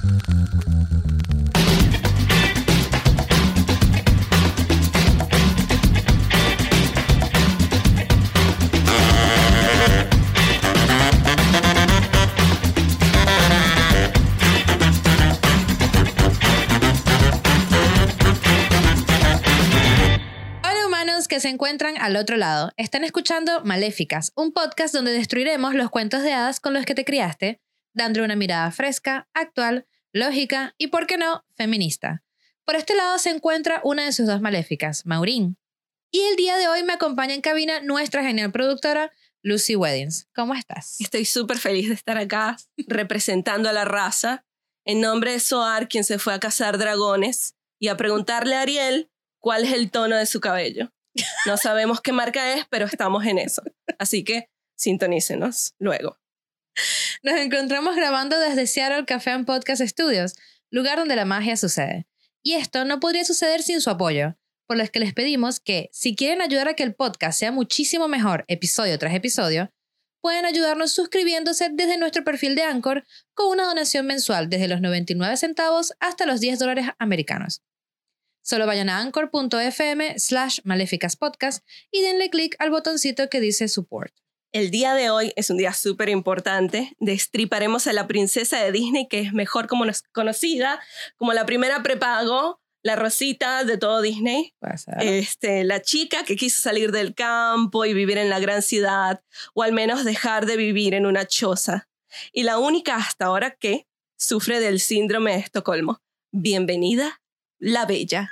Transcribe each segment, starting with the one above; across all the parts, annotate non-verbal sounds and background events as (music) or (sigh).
Hola humanos que se encuentran al otro lado. Están escuchando Maléficas, un podcast donde destruiremos los cuentos de hadas con los que te criaste, dándole una mirada fresca, actual, lógica y, por qué no, feminista. Por este lado se encuentra una de sus dos maléficas, Maureen. Y el día de hoy me acompaña en cabina nuestra genial productora, Lucy Weddings. ¿Cómo estás? Estoy súper feliz de estar acá (laughs) representando a la raza en nombre de Soar, quien se fue a cazar dragones y a preguntarle a Ariel cuál es el tono de su cabello. No sabemos qué marca es, pero estamos en eso. Así que sintonícenos luego. (laughs) Nos encontramos grabando desde Seattle Café and Podcast Studios, lugar donde la magia sucede. Y esto no podría suceder sin su apoyo, por lo que les pedimos que, si quieren ayudar a que el podcast sea muchísimo mejor episodio tras episodio, pueden ayudarnos suscribiéndose desde nuestro perfil de Anchor con una donación mensual desde los 99 centavos hasta los 10 dólares americanos. Solo vayan a anchor.fm slash maléficaspodcast y denle clic al botoncito que dice support. El día de hoy es un día súper importante. Destriparemos a la princesa de Disney, que es mejor como nos- conocida como la primera prepago, la rosita de todo Disney. Este, la chica que quiso salir del campo y vivir en la gran ciudad, o al menos dejar de vivir en una choza. Y la única hasta ahora que sufre del síndrome de Estocolmo. Bienvenida, la bella.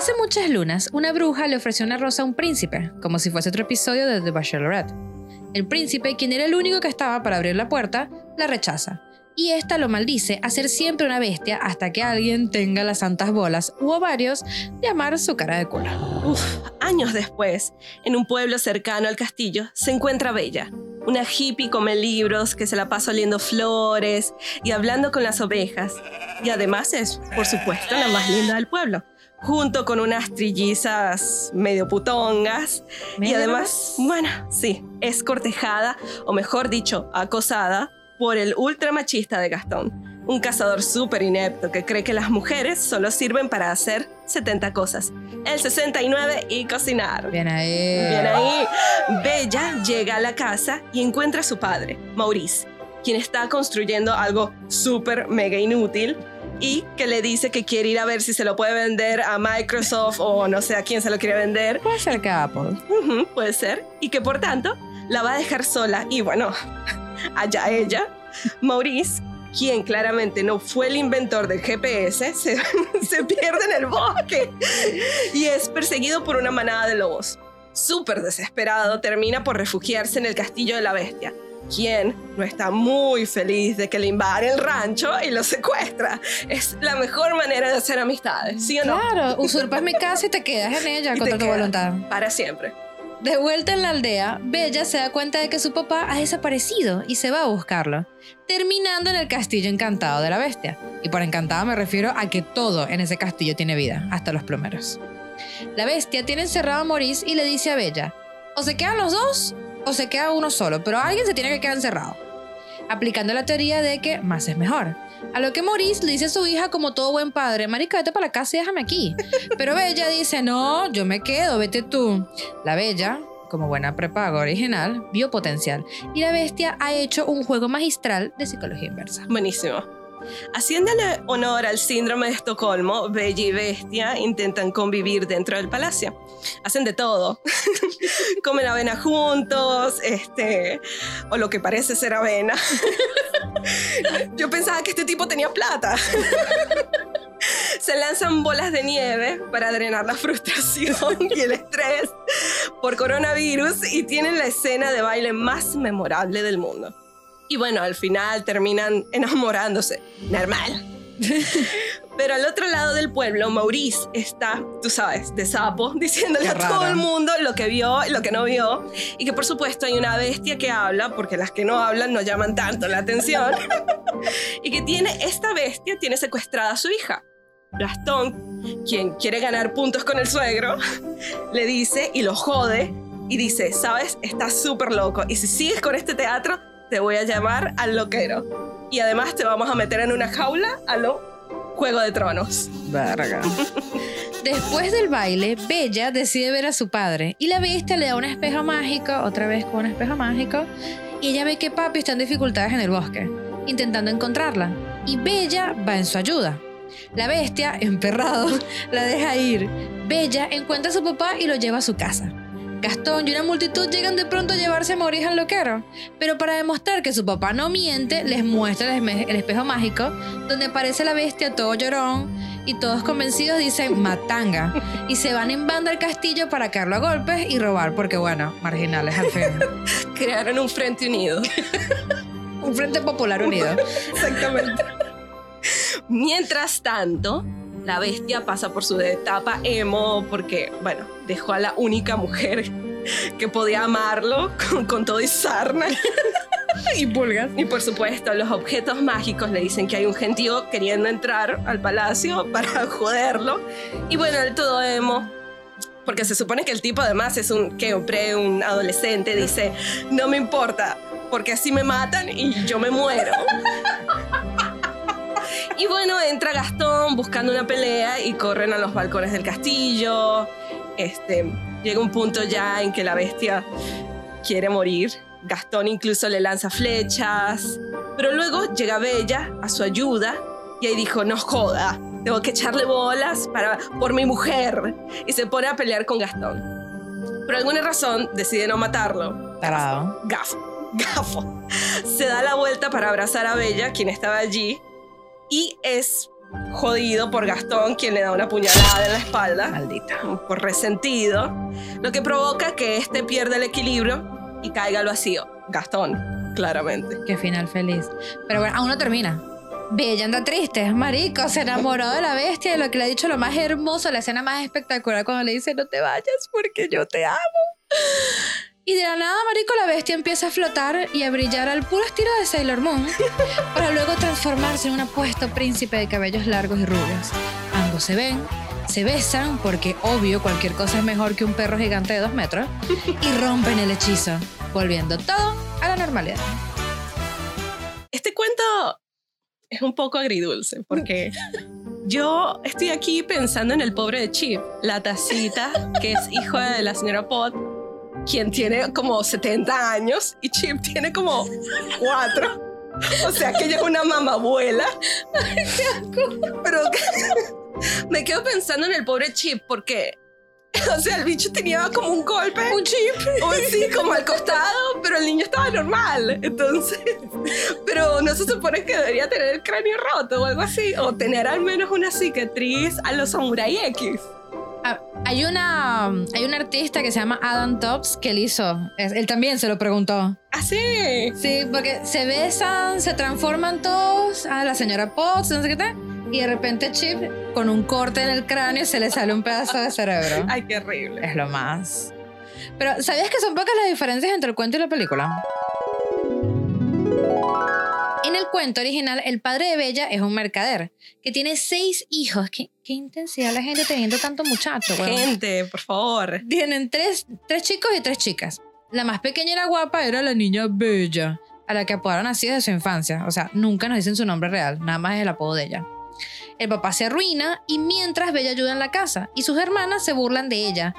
Hace muchas lunas, una bruja le ofreció una rosa a un príncipe, como si fuese otro episodio de The Bachelorette. El príncipe, quien era el único que estaba para abrir la puerta, la rechaza. Y esta lo maldice a ser siempre una bestia hasta que alguien tenga las santas bolas u ovarios de amar su cara de culo. Uf, años después, en un pueblo cercano al castillo, se encuentra Bella, una hippie come libros que se la pasa oliendo flores y hablando con las ovejas. Y además es, por supuesto, la más linda del pueblo, junto con unas trillizas medio putongas. Y ¿Medio además, bueno, sí, es cortejada, o mejor dicho, acosada por el ultra machista de Gastón, un cazador súper inepto que cree que las mujeres solo sirven para hacer 70 cosas, el 69 y cocinar. Bien ahí. Bien ahí, Bella llega a la casa y encuentra a su padre, Maurice, quien está construyendo algo súper mega inútil y que le dice que quiere ir a ver si se lo puede vender a Microsoft o no sé a quién se lo quiere vender. Puede ser que Apple. Puede ser. Y que por tanto la va a dejar sola. Y bueno, (laughs) allá ella, Maurice, quien claramente no fue el inventor del GPS, (laughs) se, se pierde en el bosque y es perseguido por una manada de lobos. Súper desesperado, termina por refugiarse en el castillo de la bestia, quien no está muy feliz de que le invade el rancho y lo secuestra. Es la mejor manera de hacer amistades, ¿sí o no? Claro, usurpas mi casa y te quedas en ella Y contra tu voluntad. Para siempre. De vuelta en la aldea, Bella se da cuenta de que su papá ha desaparecido y se va a buscarlo, terminando en el castillo encantado de la bestia. Y por encantado me refiero a que todo en ese castillo tiene vida, hasta los plomeros. La bestia tiene encerrado a Maurice y le dice a Bella, o se quedan los dos o se queda uno solo, pero alguien se tiene que quedar encerrado. Aplicando la teoría de que más es mejor. A lo que Maurice le dice a su hija como todo buen padre, marica, vete para la casa y déjame aquí. Pero Bella dice, no, yo me quedo, vete tú. La Bella, como buena prepaga original, vio potencial y la bestia ha hecho un juego magistral de psicología inversa. Buenísimo. Haciéndole honor al síndrome de Estocolmo, Bella y Bestia intentan convivir dentro del palacio. Hacen de todo. (laughs) Comen avena juntos, este, o lo que parece ser avena. (laughs) Yo pensaba que este tipo tenía plata. (laughs) Se lanzan bolas de nieve para drenar la frustración y el estrés por coronavirus y tienen la escena de baile más memorable del mundo. Y bueno, al final terminan (laughs) enamorándose. Normal. (laughs) Pero al otro lado del pueblo, Maurice está, tú sabes, de sapo, (laughs) diciéndole Qué a todo el mundo lo que vio y lo que no vio. Y que por supuesto hay una bestia que habla, porque las que no hablan no llaman tanto la atención. y que tiene, esta bestia tiene secuestrada a su hija. Gastón, quien quiere ganar puntos con el suegro, le dice y lo jode y dice, sabes, estás súper loco y si sigues con este teatro, te voy a llamar al loquero. Y además te vamos a meter en una jaula a lo Juego de Tronos. Verga. (laughs) Después del baile, Bella decide ver a su padre y la bestia le da un espejo mágico, otra vez con un espejo mágico, y ella ve que papi está en dificultades en el bosque, intentando encontrarla, y Bella va en su ayuda. La bestia, (laughs) emperrado, la deja ir. Bella encuentra a su papá y lo lleva a su casa. Gastón y una multitud llegan de pronto a llevarse a Maurice al loquero, pero para demostrar que su papá no miente, les muestra el, espejo mágico, donde aparece la bestia todo llorón y todos convencidos dicen matanga y se van en banda al castillo para caerlo a golpes y robar, porque bueno, marginales al fin. (laughs) Crearon un frente unido. Un frente popular unido. (laughs) Exactamente. Mientras tanto, la bestia pasa por su etapa emo porque, bueno, dejó a la única mujer (laughs) que podía amarlo con, con todo y sarna. (laughs) y pulgas. Y por supuesto, los objetos mágicos le dicen que hay un gentío queriendo entrar al palacio para (laughs) joderlo. Y bueno, el todo emo, porque se supone que el tipo además es un que un pre, un adolescente, dice, no me importa, porque así me matan y yo me muero. Y bueno, entra Gastón buscando una pelea y corren a los balcones del castillo. Este, llega un punto ya en que la bestia quiere morir. Gastón incluso le lanza flechas. Pero luego llega Bella a su ayuda y ahí dijo, no joda, tengo que echarle bolas para, por mi mujer. Y se pone a pelear con Gastón. Por alguna razón decide no matarlo. Tarado. Gafo, gafo. Se da la vuelta para abrazar a Bella, quien estaba allí, y es jodido por Gastón, quien le da una puñalada en la espalda Maldita. por resentido, lo que provoca que este pierda el equilibrio y caiga al vacío. Gastón, claramente. Qué final feliz. Pero bueno, aún no termina. Bella anda triste, marico, se enamoró de la bestia, de lo que le ha dicho lo más hermoso, la escena más espectacular cuando le dice no te vayas porque yo te amo. Y de la nada, marico, la bestia empieza a flotar y a brillar al puro estilo de Sailor Moon, (laughs) para luego transformarse en un apuesto príncipe de cabellos largos y rubios. Ambos se ven, se besan, porque obvio cualquier cosa es mejor que un perro gigante de dos metros, y rompen el hechizo, volviendo todo a la normalidad. Este cuento es un poco agridulce porque (laughs) yo estoy aquí pensando en el pobre de Chip, la tacita que es hijo de la señora Pot, quien tiene como 70 años y Chip tiene como 4. O sea que ella es una mamabuela. Pero (laughs) me quedo pensando en el pobre Chip porque, o sea, el bicho tenía como un golpe. Un chip. O sí, como al costado, pero el niño estaba normal. Entonces, pero no se supone que debería tener el cráneo roto o algo así, o tener al menos una cicatriz a los Samurai X. Ah, hay una hay un artista que se llama Adam Tops que él hizo. Es- él también se lo preguntó. Así. Sí, porque se besan, se transforman todos a la señora Potts, no sé qué tal. Y de repente Chip, con un corte en el cráneo, se le sale un pedazo de cerebro. (laughs) Ay, qué horrible. Es lo más. Pero, ¿sabías que son pocas las diferencias entre el cuento y la película? El cuento original, el padre de Bella es un mercader que tiene seis hijos. ¿Qué, qué intensidad la gente teniendo tanto muchacho, weón. Gente, por favor. Tienen tres, tres chicos y tres chicas. La más pequeña era guapa, era la niña Bella, a la que apodaron así desde su infancia. O sea, nunca nos dicen su nombre real, nada más es el apodo de ella. El papá se arruina y mientras Bella ayuda en la casa y sus hermanas se burlan de ella.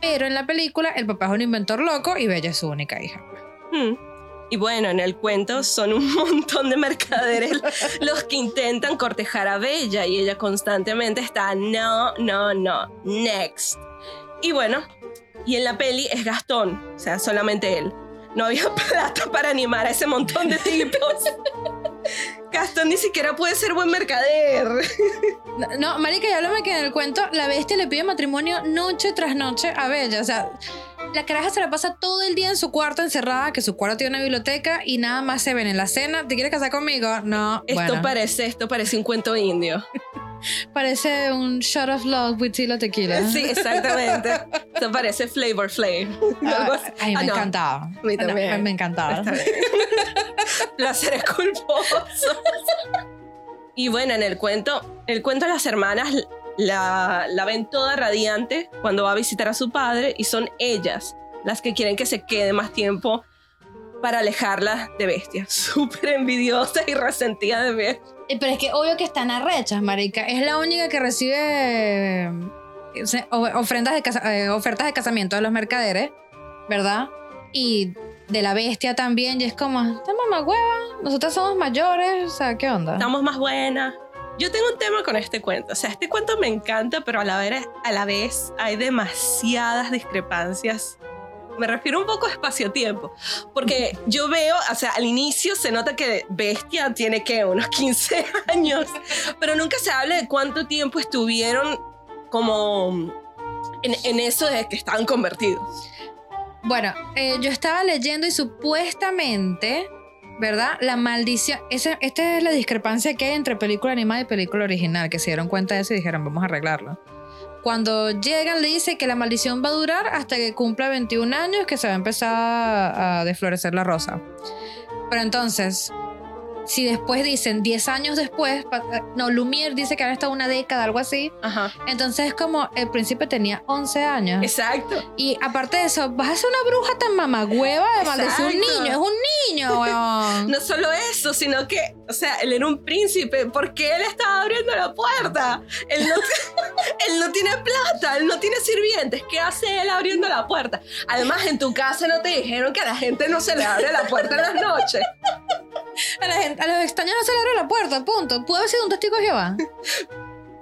Pero en la película el papá es un inventor loco y Bella es su única hija. Hmm. Y bueno, en el cuento son un (laughs) montón de mercaderes los que intentan cortejar a Bella y ella constantemente está no, no, no, next. Y bueno, y en la peli es Gastón, o sea, solamente él. No había (laughs) plata para animar a ese montón de tipos. (laughs) Gastón ni siquiera puede ser buen mercader. No, no, marica, ya háblame que en el cuento la bestia le pide matrimonio noche tras noche a Bella. O sea, la caraja se la pasa todo el día en su cuarto encerrada, que su cuarto tiene una biblioteca y nada más se ven en la cena. ¿Te quieres casar conmigo? No. Esto bueno. parece, esto parece un cuento indio. (laughs) Parece un shot of love with Tilo Tequila. Sí, exactamente. Esto parece Flavor (laughs) así. Ay, me Ah, no. encantaba. A mí No, también. me, me encantaba. (laughs) Placeres culposos. Y bueno, en el cuento, el cuento las hermanas la, la ven toda radiante cuando va a visitar a su padre y son ellas las que quieren que se quede más tiempo para alejarla de Bestia. (laughs) Súper envidiosa y resentida de Bestia. Eh, Pero es que obvio que están arrechas, marica. Es la única que recibe eh, ofrendas de eh, ofertas de casamiento de los mercaderes, ¿verdad? Y de la bestia también. Y es como, esta mamá hueva, nosotras somos mayores, o sea, ¿qué onda? Estamos más buenas. Yo tengo un tema con este cuento. O sea, este cuento me encanta, pero a la vez, a la vez hay demasiadas discrepancias. Me refiero un poco a espacio-tiempo. Porque yo veo, o sea, al inicio se nota que Bestia tiene que unos 15 (laughs) años, pero nunca se habla de cuánto tiempo estuvieron como en, en eso de que estaban convertidos. Bueno, eh, yo estaba leyendo y supuestamente, ¿verdad? La maldición. esta es la discrepancia que hay entre película animada y película original, que se dieron cuenta de eso y dijeron, vamos a arreglarlo. Cuando llegan, le dice que la maldición va a durar hasta que cumpla 21 años, que se va a empezar a desflorecer la rosa. Pero entonces, si después dicen 10 años después, pa- no, Lumière dice que han estado una década, algo así. Ajá. Entonces es como el príncipe tenía 11 años. Exacto. Y aparte de eso, vas a ser una bruja tan mamagüeva de maldecir un Exacto. niño. Es un niño, (laughs) weón. No solo eso, sino que, o sea, él era un príncipe porque él estaba abriendo la puerta. Él no, (laughs) él no tiene plata, él no tiene sirvientes. ¿Qué hace él abriendo la puerta? Además, en tu casa no te dijeron que a la gente no se le abre la puerta en las noches. A, la gente- a los extraños no se le abre la puerta, punto. ¿Pudo haber sido un testigo de Jehová?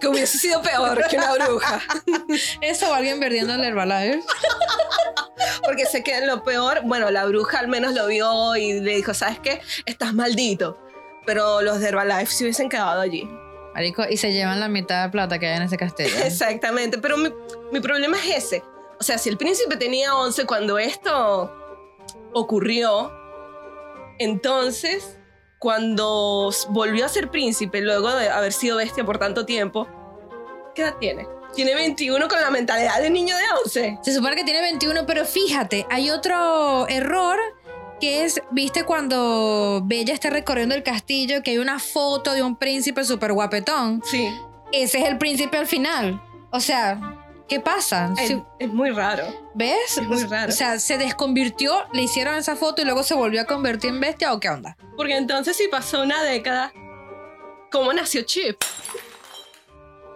Que hubiese sido peor que una bruja. (laughs) Eso o alguien perdiendo el Herbalife. (laughs) Porque sé que lo peor, bueno, la bruja al menos lo vio y le dijo, ¿sabes qué? Estás maldito. Pero los de Herbalife se hubiesen quedado allí. Marico, y se llevan la mitad de plata que hay en ese castillo. (laughs) Exactamente, pero mi, mi problema es ese. O sea, si el príncipe tenía 11 cuando esto ocurrió, entonces, cuando volvió a ser príncipe, luego de haber sido bestia por tanto tiempo, ¿qué edad tiene? Tiene 21 con la mentalidad de niño de 11. Se supone que tiene 21, pero fíjate, hay otro error que es, viste, cuando Bella está recorriendo el castillo, que hay una foto de un príncipe súper guapetón. Sí, Ese es el príncipe al final. O sea, ¿qué pasa? es, Si- es muy raro. ¿Ves? Es muy raro. O sea, se desconvirtió, le hicieron esa foto y luego se volvió a convertir en bestia o qué onda. Porque entonces si pasó una década, ¿cómo nació Chip?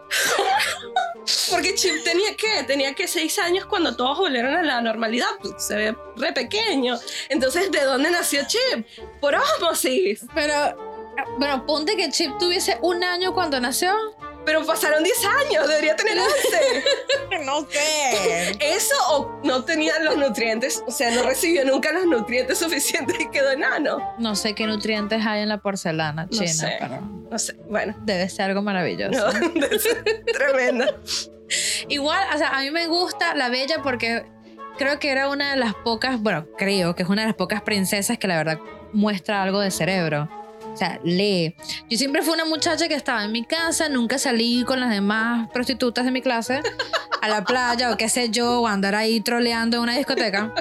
(laughs) Porque Chip tenía que, tenía que seis años cuando todos volvieron a la normalidad, pues, se ve re pequeño. Entonces, ¿de dónde nació Chip? Por osmosis. Pero, bueno, ponte que Chip tuviese un año cuando nació. Pero pasaron 10 años, debería tener 11. (laughs) No sé. Eso o no tenía los nutrientes, o sea, no recibió nunca los nutrientes suficientes y quedó enano. No sé qué nutrientes hay en la porcelana No china, sé. pero No sé, bueno. debe ser algo maravilloso. No, (laughs) tremendo. Igual, o sea, a mí me gusta la Bella porque creo que era una de las pocas, bueno, creo que es una de las pocas princesas que la verdad muestra algo de cerebro. O sea, lee. Yo siempre fui una muchacha que estaba en mi casa, nunca salí con las demás prostitutas de mi clase a la playa o qué sé yo, o andar ahí troleando en una discoteca.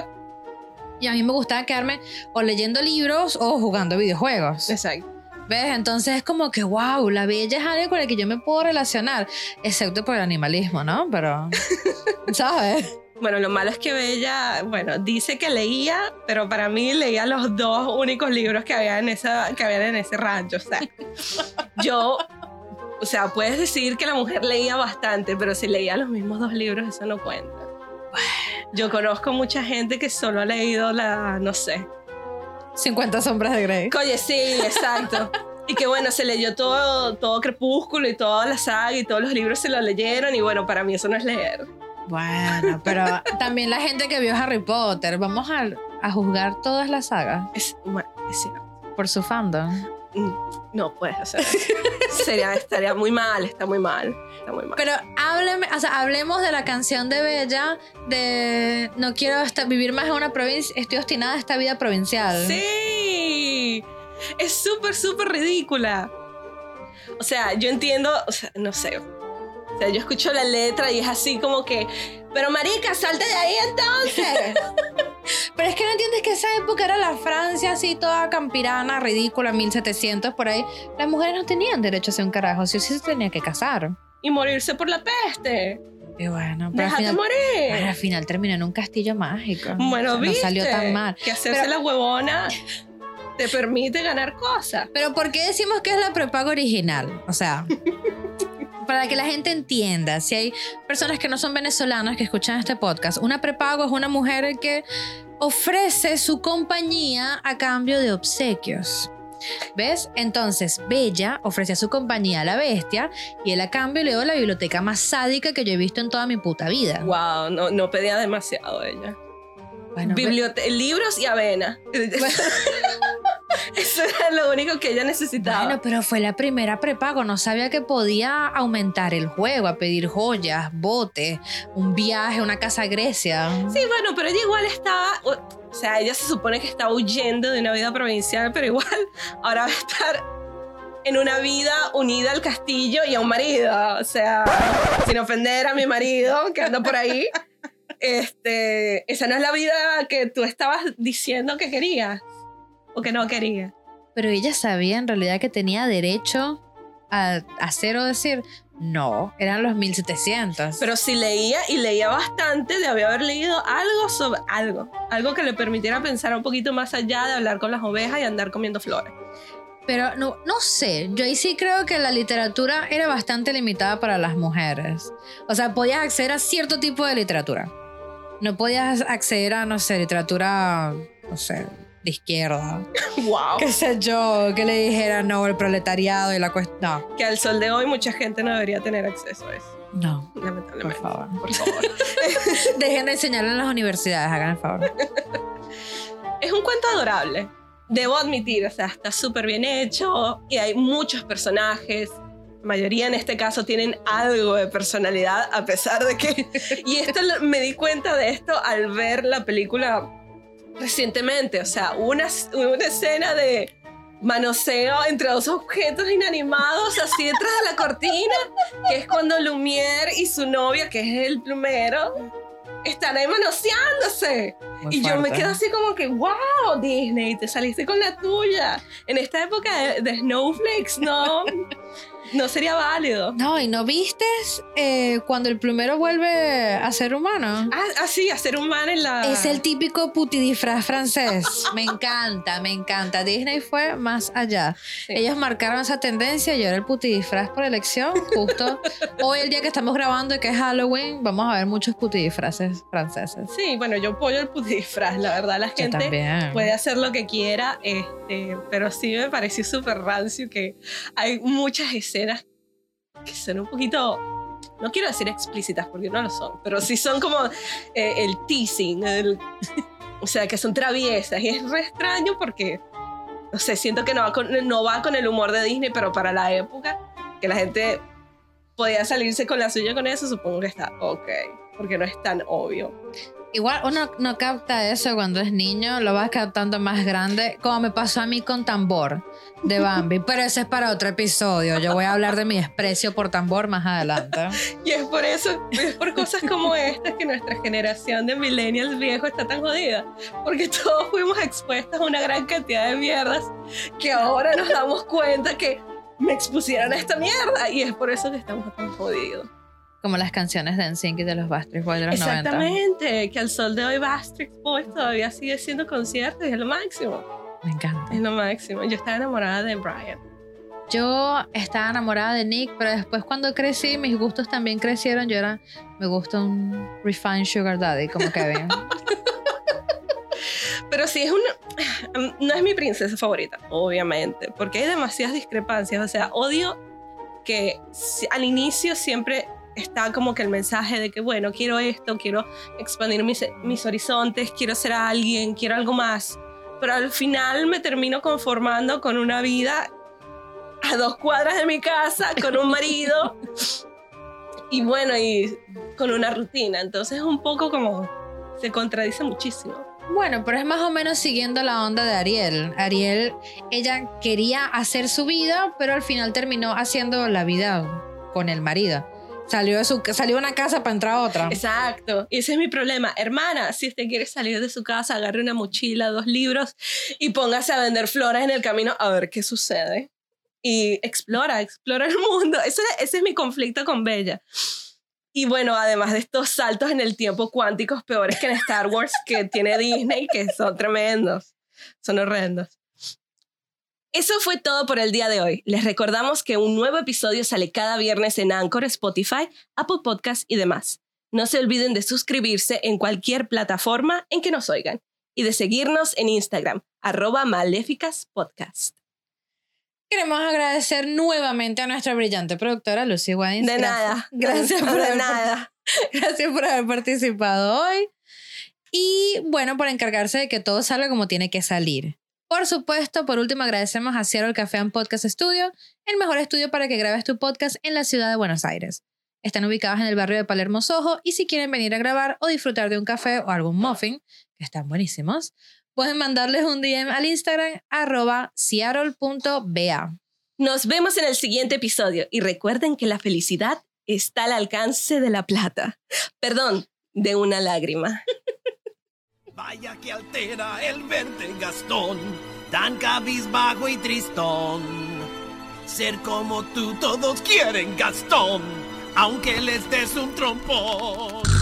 Y a mí me gustaba quedarme o leyendo libros o jugando videojuegos. Exacto. ¿Ves? Entonces es como que, wow, la bella es alguien con el que yo me puedo relacionar, excepto por el animalismo, ¿no? Pero, (laughs) ¿sabes? Bueno, lo malo es que Bella, bueno, dice que leía, pero para mí leía los dos únicos libros que había en, esa, que habían en ese rancho. O sea, (laughs) yo, o sea, puedes decir que la mujer leía bastante, pero si leía los mismos dos libros, eso no cuenta. (sighs) Yo conozco mucha gente que solo ha leído la, no sé. 50 sombras de Grey. Oye, sí, exacto. Y que bueno, se leyó todo, todo Crepúsculo y toda la saga y todos los libros se lo leyeron y bueno, para mí eso no es leer. Bueno, pero también la gente que vio Harry Potter, vamos a, a juzgar todas las sagas Es, bueno, es cierto. por su fandom. Mm, No puedes hacer eso. Sería, estaría muy mal, está muy mal. Está muy mal. Pero hábleme, o sea, hablemos de la canción de Bella de no quiero vivir más en una provincia, estoy obstinada a esta vida provincial. Sí, es súper, súper ridícula. O sea, yo entiendo, o sea, no sé. Yo escucho la letra y es así como que, pero marica, salte de ahí entonces. (laughs) Pero es que no entiendes que esa época era la Francia así toda campirana, ridícula, 1700 por ahí. Las mujeres no tenían derecho a hacer un carajo, sí o sí se tenía que casar. y morirse por la peste. Y bueno, pero al final, morir. pero al final terminó en un castillo mágico. Bueno, O sea, viste no salió tan mal. que hacerse Pero- la huevona te permite ganar cosas. Pero ¿por qué decimos que es la prepago original? O sea, (laughs) para que la gente entienda, si hay personas que no son venezolanas que escuchan este podcast, una prepago es una mujer que ofrece su compañía a cambio de obsequios. ¿Ves? Entonces, Bella ofrece su compañía a la bestia y él a cambio le dio la biblioteca más sádica que yo he visto en toda mi puta vida. Wow, no, no pedía demasiado ella. Bueno, Bibliote- libros y avena. (laughs) Eso era lo único que ella necesitaba. Bueno, pero fue la primera prepago. No sabía que podía aumentar el juego, a pedir joyas, botes, un viaje, una casa a Grecia. Sí, bueno, pero ella igual estaba, o sea, ella se supone que está huyendo de una vida provincial, pero igual ahora va a estar en una vida unida al castillo y a un marido. O sea, sin ofender a mi marido que anda por ahí. (laughs) Este, esa no es la vida que tú estabas diciendo que querías o que no querías. Pero ella sabía en realidad que tenía derecho a hacer o decir, no, eran los 1700. Pero si leía y leía bastante, debía haber leído algo sobre algo, algo que le permitiera pensar un poquito más allá de hablar con las ovejas y andar comiendo flores. Pero no, no sé, yo ahí sí creo que la literatura era bastante limitada para las mujeres. O sea, podías acceder a cierto tipo de literatura. No podías acceder a, no sé, literatura, no sé, de izquierda. (laughs) Wow. qué sé yo, que le dijera no, el proletariado y la cuestión. No, Que al sol de hoy mucha gente no debería tener acceso a eso, no, por lamentablemente. favor. Por favor. (laughs) Dejen de enseñarlo en las universidades, hagan el favor. (laughs) es un cuento adorable. Debo admitir, o sea, está súper bien hecho y hay muchos personajes. La mayoría en este caso tienen algo de personalidad, a pesar de que... Y esto me di cuenta de esto al ver la película recientemente. O sea, una, una escena de manoseo entre dos objetos inanimados así detrás de la cortina, que es cuando Lumière y su novia, que es el plumero, están ahí manoseándose. Muy Y yo me quedo así como que, wow, Disney, te saliste con la tuya. En esta época de, de Snowflakes, no, (laughs) no sería válido. No, y no vistes eh, cuando el plumero vuelve a ser humano. Ah, ah, sí, hacer un man en la... Es el típico putidisfraz francés. Me encanta, me encanta. Disney fue más allá. Sí. Ellos marcaron esa tendencia y ahora el putidisfraz por elección. Justo hoy, el día que estamos grabando, que es Halloween, vamos a ver muchos putidisfraces franceses. Sí, bueno, yo apoyo el disfraz, la verdad, la Yo gente puede hacer lo que quiera, este, pero sí me pareció súper rancio que hay muchas escenas que son un poquito, no quiero decir explícitas porque no lo son, pero sí son como eh, el teasing, el- (laughs) o sea, que son traviesas y es re extraño porque, no sé, siento que no va, con, no va con el humor de Disney, pero para la época que la gente podía salirse con la suya con eso, supongo que está ok, porque no es tan obvio. Igual uno no capta eso cuando es niño, lo vas captando más grande, como me pasó a mí con Tambor de Bambi. Pero ese es para otro episodio. Yo voy a hablar de mi desprecio por Tambor más adelante. Y es por eso, es por cosas como estas que nuestra generación de millennials viejos está tan jodida. Porque todos fuimos expuestos a una gran cantidad de mierdas que ahora nos damos cuenta que me expusieron a esta mierda. Y es por eso que estamos tan jodidos. Como las canciones de NSYNC y de los Backstreet Boys de los 90. Exactamente, que al sol de hoy Backstreet Boys todavía sigue siendo conciertos y es lo máximo. Me encanta. Es lo máximo. Yo estaba enamorada de Brian. Yo estaba enamorada de Nick, pero después cuando crecí, mis gustos también crecieron. Yo era, me gusta un refined sugar daddy como Kevin. (laughs) Pero sí es una. No es mi princesa favorita, obviamente, porque hay demasiadas discrepancias. O sea, odio que al inicio siempre está como que el mensaje de que, bueno, quiero esto, quiero expandir mis, mis horizontes, quiero ser alguien, quiero algo más. Pero al final me termino conformando con una vida a dos cuadras de mi casa, con un marido y bueno, y con una rutina. Entonces es un poco como. se contradice muchísimo. Bueno, pero es más o menos siguiendo la onda de Ariel. Ariel, ella quería hacer su vida, pero al final terminó haciendo la vida con el marido. Salió de su, salió una casa para entrar a otra. Exacto. Y ese es mi problema. Hermana, si usted quiere salir de su casa, agarre una mochila, dos libros y póngase a vender flores en el camino a ver qué sucede. Y explora, explora el mundo. Ese, ese es mi conflicto con Bella. Y bueno, además de estos saltos en el tiempo cuánticos peores que en Star Wars que tiene Disney, que son tremendos, son horrendos. Eso fue todo por el día de hoy. Les recordamos que un nuevo episodio sale cada viernes en Anchor, Spotify, Apple Podcasts y demás. No se olviden de suscribirse en cualquier plataforma en que nos oigan y de seguirnos en Instagram, arroba maléficas podcast. Queremos agradecer nuevamente a nuestra brillante productora Lucy Wines. De nada. Gracias por, de haber, nada. (laughs) gracias por haber participado hoy. Y bueno, por encargarse de que todo salga como tiene que salir. Por supuesto, por último, agradecemos a Seattle Café and Podcast Studio, el mejor estudio para que grabes tu podcast en la ciudad de Buenos Aires. Están ubicados en el barrio de Palermo Soho y si quieren venir a grabar o disfrutar de un café o algún muffin, que están buenísimos, pueden mandarles un DM al Instagram arroba seattle.ba. Nos vemos en el siguiente episodio y recuerden que la felicidad está al alcance de la plata. Perdón, de una lágrima. Vaya que altera el verte Gastón, tan cabizbajo y tristón. Ser como tú todos quieren Gastón, aunque les des un trompón.